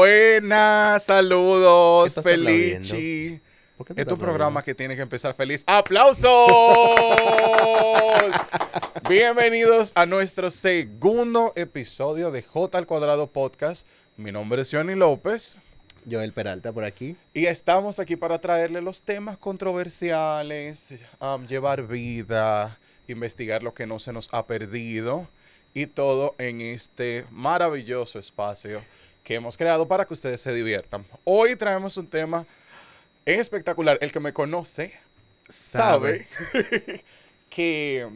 Buenas, saludos, ¿Qué estás Felici. ¿Por qué te Es tu programa que tiene que empezar feliz. ¡Aplausos! Bienvenidos a nuestro segundo episodio de J al Cuadrado Podcast. Mi nombre es Johnny López Joel Peralta por aquí. y estamos aquí para traerle los temas controversiales, um, llevar vida, investigar lo que no se nos ha perdido y todo en este maravilloso espacio que hemos creado para que ustedes se diviertan. Hoy traemos un tema espectacular. El que me conoce sabe, que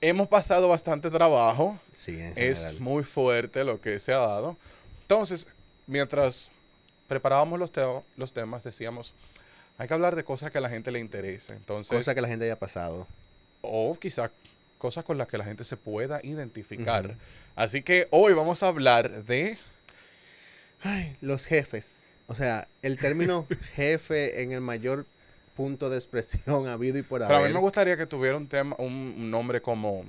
hemos pasado bastante trabajo. Sí, Es muy fuerte lo que se ha dado. Entonces, mientras preparábamos los, te- los temas, decíamos, hay que hablar de cosas que a la gente le interese. Entonces, Cosa que la gente haya pasado. o quizá cosas con las que la gente se pueda identificar. Así que hoy vamos a hablar de... Ay, los jefes. O sea, el término jefe en el mayor punto de expresión habido y por Pero a haber. mí me gustaría que tuviera un tema, un, un nombre como,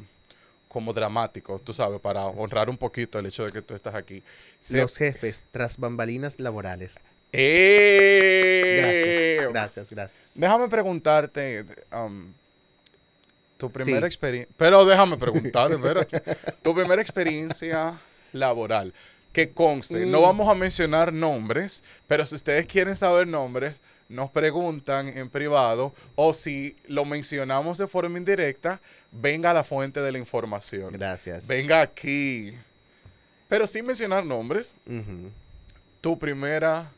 como dramático, tú sabes, para honrar un poquito el hecho de que tú estás aquí. Los jefes tras bambalinas laborales. ¡Eh! Gracias, gracias, gracias. Déjame preguntarte, um, tu primera Sí. experiencia, pero déjame preguntarte, espérate. tu primera experiencia laboral. Que conste, no Mm. vamos a mencionar nombres, pero si ustedes quieren saber nombres, nos preguntan en privado o si lo mencionamos de forma indirecta, venga a la fuente de la información. Gracias. Venga aquí. Pero sin mencionar nombres, tu primera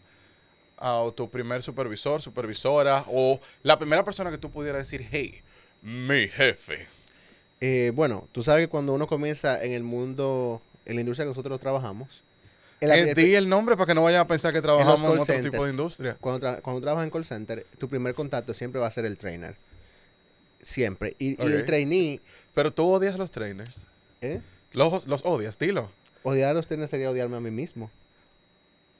ah, o tu primer supervisor, supervisora o la primera persona que tú pudieras decir, hey, mi jefe. Eh, bueno, tú sabes que cuando uno comienza en el mundo, en la industria que nosotros trabajamos, el- Eh, el- di el nombre para que no vayan a pensar que trabajamos en, otro tipo de industria. cuando, tra- cuando trabajas en call center, tu primer contacto siempre va a ser el trainer. Siempre. Y, y el trainee, Pero tú odias los trainers. ¿eh? Los, los odias, dilo. Odiar a los trainers sería odiarme a mí mismo.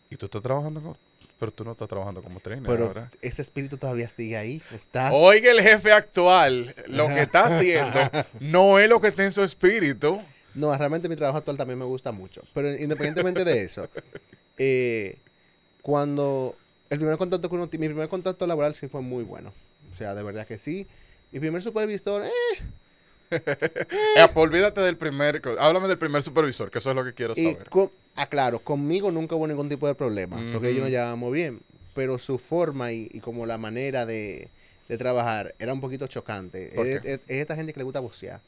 Y tú estás trabajando con... Pero tú no estás trabajando como trainer Pero ahora. ese espíritu todavía sigue ahí. Está. Oiga, el jefe actual, lo que está haciendo no es lo que está en su espíritu. No, realmente mi trabajo actual también me gusta mucho. Pero independientemente de eso, eh, cuando el primer contacto con uno, mi primer contacto laboral sí fue muy bueno. O sea, de verdad que sí. Mi primer supervisor, eh, Eh, pues olvídate del primer... Háblame del primer supervisor, que eso es lo que quiero saber. con- ah, claro, conmigo nunca hubo ningún tipo de problema, porque ellos nos llevábamos bien. Pero su forma y, y como la manera de, de trabajar era un poquito chocante. ¿Por Es, es- es esta gente que le gusta vocear.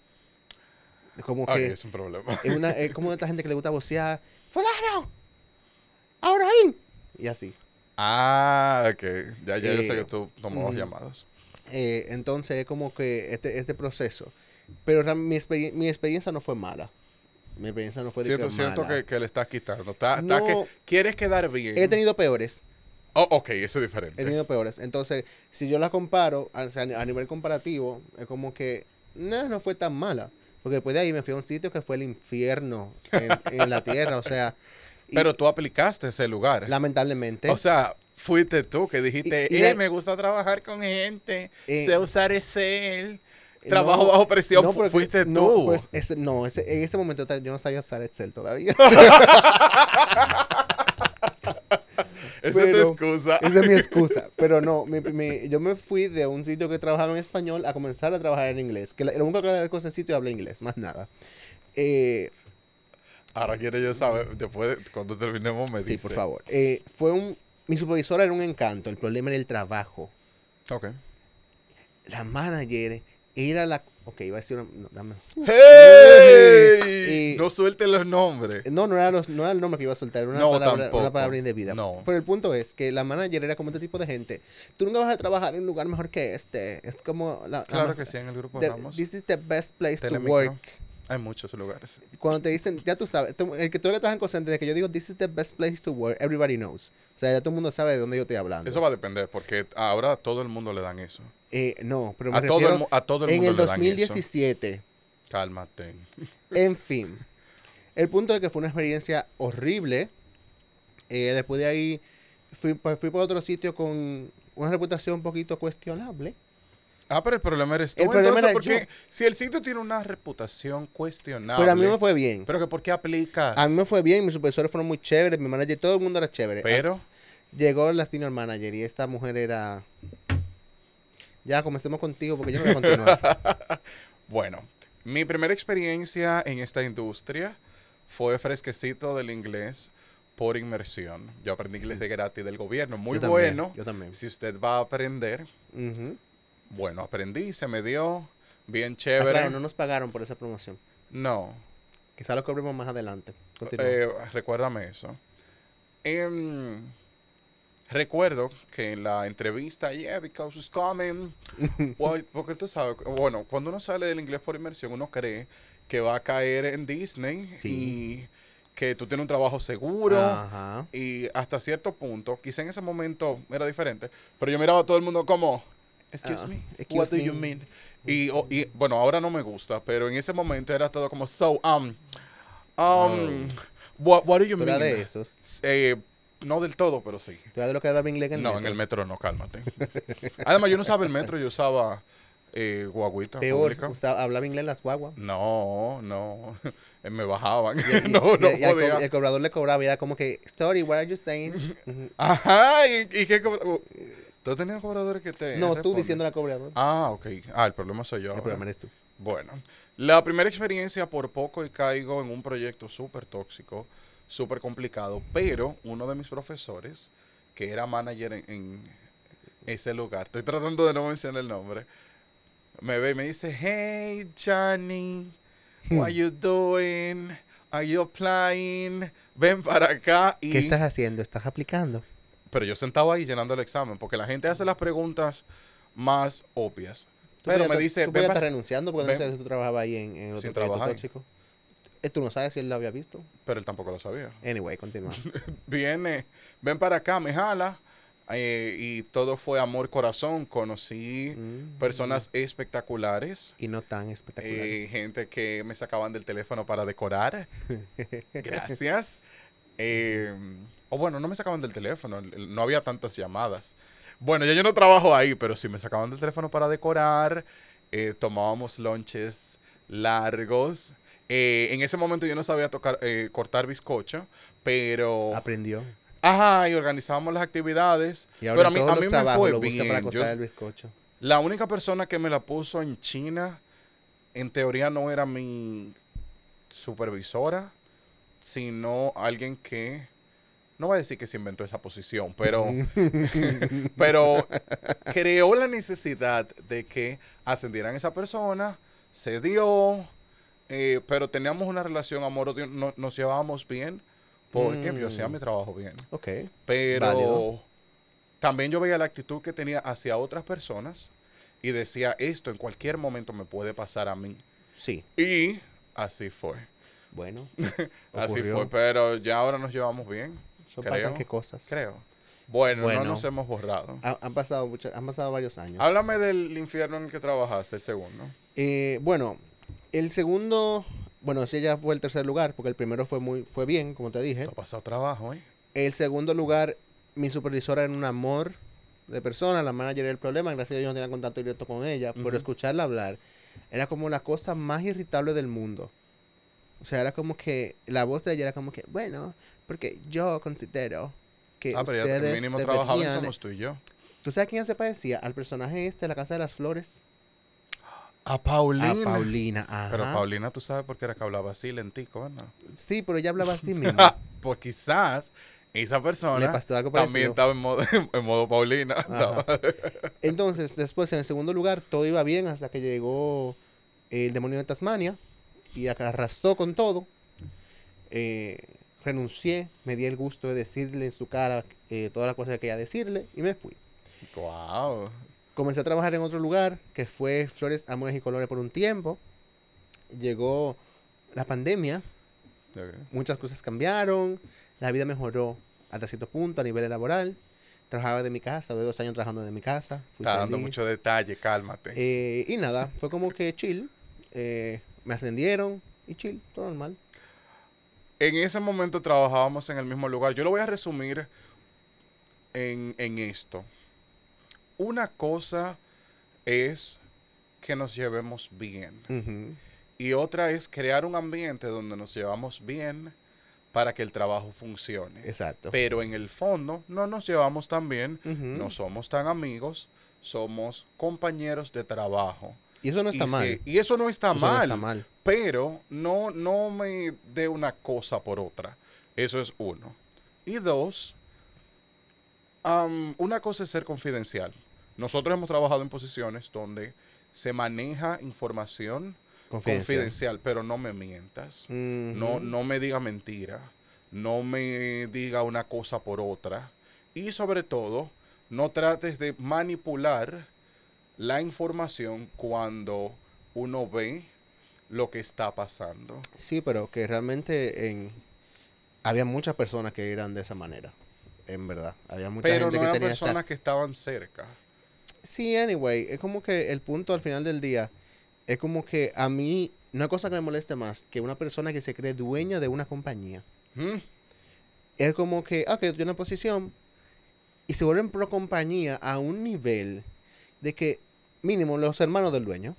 Como que es un problema. es, una, es como esta gente que le gusta vocear. ¡Fulano! ¡Abraham! Y así. Ah, ok. Ya, ya yo sé Eh, que tú tomabas ujú. llamadas. Eh, entonces es como que este, este proceso. Pero mi, experien- mi experiencia no fue mala. Mi experiencia no fue de Siento, que siento mala. que, que le estás quitando. Está, que quieres quedar bien. He tenido peores. Oh, ok, eso es diferente. He tenido peores. Entonces, si yo la comparo, o sea, a nivel comparativo, es como que no, no fue tan mala. Porque después de ahí me fui a un sitio que fue el infierno en, en la tierra. O sea, y Pero tú aplicaste ese lugar. lamentablemente. O sea, fuiste tú que dijiste, Y- y "Eh, me gusta trabajar con gente, Eh, sé usar Excel, eh, trabajo no, bajo presión, porque- fuiste no, tú. pues, ese- no, ese- en ese momento yo no sabía usar Excel todavía. Esa es tu excusa. Esa es mi excusa. Pero no, mi- mi- yo me fui de un sitio que trabajaba en español a comenzar a trabajar en inglés. Que la- lo único que agradezco de ese sitio habla inglés, más nada. Eh, Ahora quiero yo saber, después, de- cuando terminemos, me sí, dice. por favor. Eh, fue un, mi supervisora era un encanto. El problema era el trabajo. Ok. La manager era la... Ok, iba a decir una... no, dame. ¡Hey! No suelten los nombres. No, no era, los- no era el nombre que iba a soltar, era una, No, palabra, una palabra indebida. No. Pero el punto es que la manager era como este tipo de gente. Tú nunca vas a trabajar en un lugar mejor que este. Es como la... la Claro ma- que sí, en el grupo the- Ramos. This is the best place to Telemicro. work. Hay muchos lugares. Cuando te dicen, ya tú sabes, tú- el que tú le estás en consciente de que yo digo, this is the best place to work, everybody knows. O sea, ya todo el mundo sabe de dónde yo estoy hablando. Eso va a depender, porque ahora a todo el mundo le dan eso. Eh, no, pero me A todo, refiero el, mu- a todo el en mundo el le dan eso. 2017. Cálmate. En fin. El punto es que fue una experiencia horrible. Eh, después de ahí fui, pa- fui por otro sitio con una reputación un poquito cuestionable. Ah, pero el problema eres tú. El problema entonces, era porque yo. si el sitio tiene una reputación cuestionable. Pero a mí me fue bien. Pero que ¿por qué aplicas? A mí me fue bien, mis supervisores fueron muy chéveres, mi manager, todo el mundo era chévere. Pero, Ah, Llegó la senior manager y esta mujer era... Ya, comencemos contigo porque yo no voy a continuar. bueno, mi primera experiencia en esta industria fue fresquecito del inglés por inmersión. Yo aprendí inglés de gratis del gobierno. Muy Yo también, bueno. Yo también. Si usted va a aprender, bueno, aprendí, se me dio, bien Ah, chévere. claro, no nos pagaron por esa promoción. no. Quizá lo cobremos más adelante. Eh, recuérdame eso. Em, recuerdo que en la entrevista, yeah, because it's coming. Well, porque tú sabes, bueno, cuando uno sale del inglés por inmersión, uno cree que va a caer en Disney Sí. y que tú tienes un trabajo seguro. Ajá. Y hasta cierto punto, quizá en ese momento era diferente, pero yo miraba a todo el mundo como, excuse Ah, me, excuse what do you me." mean? Y, o- y, bueno, ahora no me gusta, pero en ese momento era todo como, so, um, um, what, what do you eras mean? de esos. Eh, no del todo, pero sí. Tú eras de lo que hablaba inglés en el no, metro. en el metro no, cálmate. Además, yo no usaba el metro, yo usaba eh, guaguita Peor, usted hablaba inglés en las guaguas. No, no, me bajaban. Y- y- no, no y- podía. el cobrador le cobraba y era como que, Story, where are you staying? Ajá, ¿y, qué cobra- uh, ¿Tú tenías cobradores que te no, tú responden? diciendo al cobrador. Ah, ok. Ah, el problema soy yo. el ahora. problema eres tú. Bueno, la primera experiencia por poco y caigo en un proyecto súper tóxico, súper complicado, pero uno de mis profesores, que era manager en, en ese lugar, estoy tratando de no mencionar el nombre, me ve y me dice, hey Johnny, what you doing? Are you applying? Ven para acá y... ¿Qué estás haciendo? ¿Estás aplicando? Pero yo sentado ahí llenando el examen, porque la gente hace las preguntas más obvias. Pero me dice, Tú "Ven podías pa- estar renunciando porque ven- no sé si tú trabajabas ahí en, en Sin otro trabajar ahí. tóxico. Tú no sabes si él lo había visto. pero él tampoco lo sabía. Anyway, continúa. Viene, ven para acá, me jala. eh, y todo fue amor corazón. Conocí Mm. personas espectaculares. Y no tan espectaculares. eh, gente que me sacaban del teléfono para decorar. Gracias. Eh, o bueno, no me sacaban del teléfono. el- el- No había tantas llamadas. Bueno, ya yo no trabajo ahí, pero sí me sacaban del teléfono para decorar. eh, tomábamos lunches largos. Eh, en ese momento yo no sabía tocar, eh, cortar bizcocho, pero... Aprendió. Ajá, y organizábamos las actividades. Y ahora pero a mí, todos a los mí me trabajos fue lo para bien. cortar Yo- el bizcocho. la única persona que me la puso en China, en teoría no era mi supervisora, sino alguien que, no voy a decir que se inventó esa posición, pero, pero creó la necesidad de que ascendieran esa persona, se dio, eh, pero teníamos una relación amor-odio, no- nos llevábamos bien, porque yo hacía Mm. mi trabajo bien. Ok. Pero Válido. también yo veía la actitud que tenía hacia otras personas y decía, esto en cualquier momento me puede pasar a mí. Sí. Y así fue. Bueno. Así fue, pero ya ahora nos llevamos bien, Son creo. qué cosas. creo. Bueno, Bueno. no nos hemos borrado. Ha- han, pasado mucha- han pasado varios años. Háblame del infierno en el que trabajaste, el segundo. Eh, bueno, el segundo, bueno, ese ya fue el tercer lugar, porque el primero fue muy, fue bien, como te dije. Te ha pasado trabajo, ¿eh? El segundo lugar, mi supervisora era un amor de persona, la manager era el problema, gracias a Dios yo no tenía contacto directo con ella, Ujú. pero escucharla hablar era como la cosa más irritable del mundo. O sea, era como que la voz de ella era como que, bueno, porque yo considero que Ah, pero ya ustedes el mínimo trabajado deberían- somos tú y yo. ¿Tú sabes quién se parecía? Al personaje este de la Casa de las Flores. A Paulina. A Paulina, ajá. Pero Paulina, tú sabes por qué era que hablaba así, lentico, ¿verdad? Sí, pero ella hablaba así mismo. pues quizás esa persona Le pasó algo también estaba en modo, en modo Paulina. Entonces, después, en el segundo lugar, todo iba bien hasta que llegó el demonio de Tasmania y arrastró con todo. Eh, renuncié, me di el gusto de decirle en su cara eh, todas las cosas que quería decirle y me fui. Guau. Comencé a trabajar en otro lugar que fue Flores, Amores y Colores por un tiempo. Llegó la pandemia, muchas cosas cambiaron, la vida mejoró hasta cierto punto a nivel laboral. Trabajaba de mi casa, de dos años trabajando de mi casa. fui Está dando mucho detalle, cálmate. Eh, y nada, fue como que chill. eh, me ascendieron y chill, todo normal. En ese momento trabajábamos en el mismo lugar. Yo lo voy a resumir en, en esto. Una cosa es que nos llevemos bien. Y otra es crear un ambiente donde nos llevamos bien para que el trabajo funcione. Exacto. Pero en el fondo no nos llevamos tan bien, no somos tan amigos, somos compañeros de trabajo. Y eso no está y, mal. se- y eso no está Eso no mal. está mal. Pero no, no me dé una cosa por otra. Eso es uno. Y dos, am, una cosa es ser confidencial. Nosotros hemos trabajado en posiciones donde se maneja información Confidencial. confidencial, pero no me mientas. No, no me diga mentira. No me diga una cosa por otra. Y sobre todo, no trates de manipular la información cuando uno ve lo que está pasando. Sí, pero que realmente en... había muchas personas que eran de esa manera. En verdad. Había mucha Pero gente no que eran tenía esa- personas que estaban cerca. Sí, anyway, es como que el punto al final del día es como que a mí, una cosa que me molesta más, que una persona que se cree dueña de una compañía, ¿Mm? es como que, ok, tiene una posición y se vuelven pro compañía a un nivel de que mínimo los hermanos del dueño.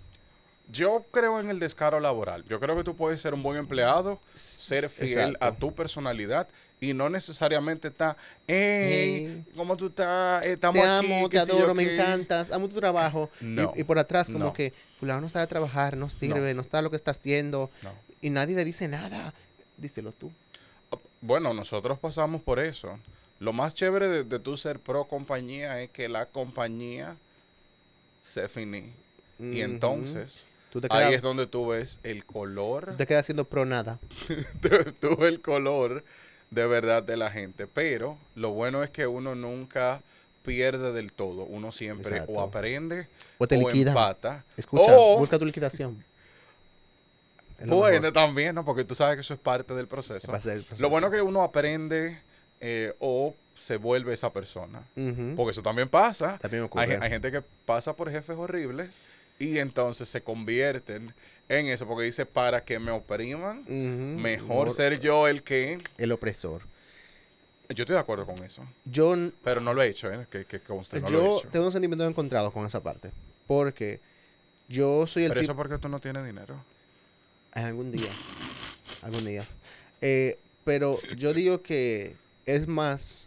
Yo creo en el descaro laboral. Yo creo que tú puedes ser un buen empleado, ser fiel a tu personalidad y no necesariamente está, hey, Hey. ¿cómo tú estás? Estamos Te amo, te yo adoro, me qué". encantas, amo tu trabajo. Y- No, y, por atrás como no. que fulano no sabe trabajar, no sirve, no, está lo que está haciendo y nadie le dice nada. Díselo tú. Bueno, nosotros pasamos por eso. Lo más chévere de, de tú ser pro compañía es que la compañía se finí. Y entonces, tú te ahí es donde tú ves el color, te quedas haciendo pro nada. tú ves el color de verdad de la gente. Pero lo bueno es que uno nunca pierde del todo. Uno siempre Exacto. o aprende O te o empata. Escucha, O- busca tu liquidación. Bueno, también, ¿no? Porque tú sabes que eso es parte del proceso. Lo bueno es que uno aprende eh, o se vuelve esa persona. Porque eso también pasa. También Hay, ocurre. hay gente que pasa por jefes horribles y entonces se convierten en eso. Porque dice, para que me opriman, mejor ser yo el que... el opresor. Yo estoy de acuerdo con eso. Yo, Pero no lo he hecho, ¿eh? Que, que conste, no lo he yo hecho. tengo un sentimiento encontrado con esa parte. Porque yo soy el Pero eso porque tú no tienes dinero. Algún día. Algún día. Eh, pero yo digo que es más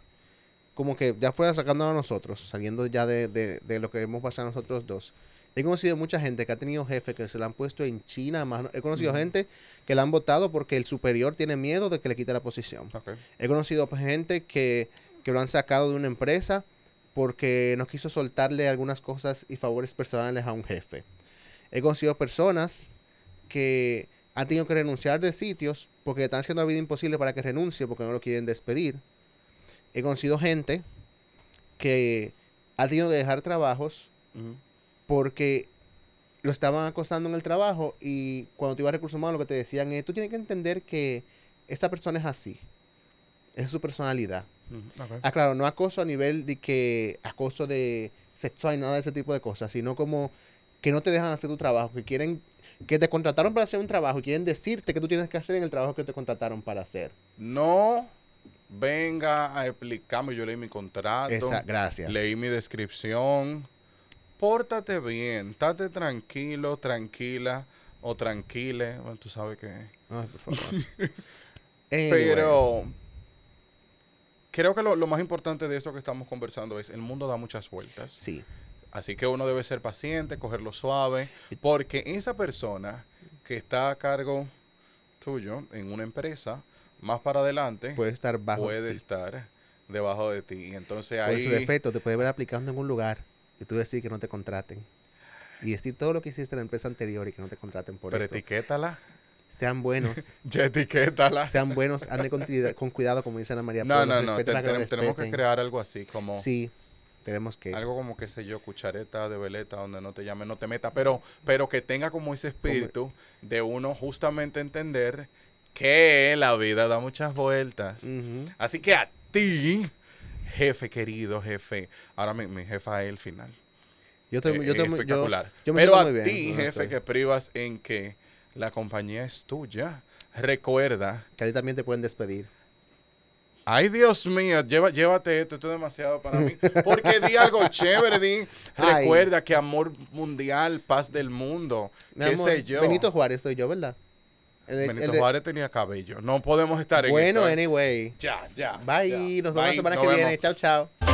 como que ya fuera sacando a nosotros, saliendo ya de, de- de lo que hemos pasado nosotros dos. He conocido mucha gente que ha tenido jefes que se lo han puesto en China. Más, he conocido gente que la han votado porque el superior tiene miedo de que le quite la posición. He conocido pues, gente que, que lo han sacado de una empresa porque no quiso soltarle algunas cosas y favores personales a un jefe. He conocido personas que han tenido que renunciar de sitios porque están haciendo la vida imposible para que renuncie porque no lo quieren despedir. He conocido gente que ha tenido que dejar trabajos. Porque lo estaban acosando en el trabajo y cuando te iba a recursos humanos lo que te decían es, tú tienes que entender que esta persona es así. Esa es su personalidad. Ah, claro, no acoso a nivel de que acoso de sexual y nada de ese tipo de cosas, sino como que no te dejan hacer tu trabajo, que quieren, que te contrataron para hacer un trabajo y quieren decirte que tú tienes que hacer en el trabajo que te contrataron para hacer. No venga a explicarme. Yo leí mi contrato. Esa, gracias. Leí mi descripción. Pórtate bien, estate tranquilo, tranquila o tranquile. Bueno, tú sabes que. Ay, por favor. Anyway, Pero creo que lo, lo más importante de esto que estamos conversando es el mundo da muchas vueltas. Sí. Así que uno debe ser paciente, cogerlo suave, porque esa persona que está a cargo tuyo en una empresa, más para adelante, Puede estar bajo puede estar debajo de ti. Y entonces Por ahí... su defecto, te puede ver aplicando en un lugar y tú decir que no te contraten. Y decir todo lo que hiciste en la empresa anterior y que no te contraten por pero eso. etiquétala. Sean buenos. Ya etiquétala. sean buenos, anden con, cuida- con cuidado, como dice Ana María. No, no, no. que tenemos, que crear algo así como... Sí, tenemos que. Algo como, qué sé yo, cuchareta de veleta, donde no te llame, no te meta, pero, pero que tenga como ese espíritu de uno justamente entender que la vida da muchas vueltas. Así que a ti, jefe querido, jefe, ahora mi, mi jefa es el final. Yo estoy, Eh, yo yo- espectacular. yo me pero a ti, jefe, estoy. que privas en que la compañía es tuya, recuerda, que a ti también te pueden despedir. Ay, Dios mío, lleva, llévate esto, esto es demasiado para mí. Porque di algo chévere, di. Ay. Recuerda que amor mundial, paz del mundo, Mi qué amor, sé yo. Benito Juárez estoy yo, ¿verdad? El Benito el de- Juárez tenía cabello. No podemos estar en Bueno, esto, ¿eh? anyway. Ya, ya. Bye. ya. Nos vemos la semana nos que vemos. viene. Chao, chao.